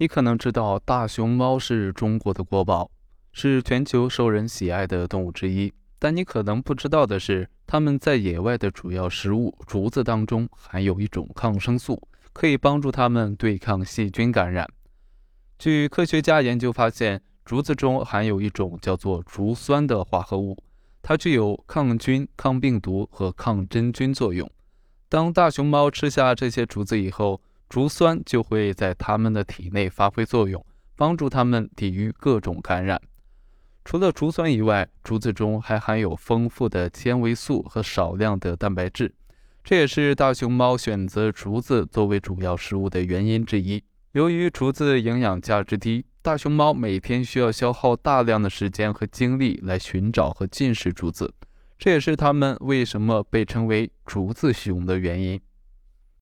你可能知道大熊猫是中国的国宝，是全球受人喜爱的动物之一。但你可能不知道的是，它们在野外的主要食物竹子当中含有一种抗生素，可以帮助它们对抗细菌感染。据科学家研究发现，竹子中含有一种叫做竹酸的化合物，它具有抗菌、抗病毒和抗真菌作用。当大熊猫吃下这些竹子以后，竹酸就会在它们的体内发挥作用，帮助它们抵御各种感染。除了竹酸以外，竹子中还含有丰富的纤维素和少量的蛋白质，这也是大熊猫选择竹子作为主要食物的原因之一。由于竹子营养价值低，大熊猫每天需要消耗大量的时间和精力来寻找和进食竹子，这也是它们为什么被称为“竹子熊”的原因。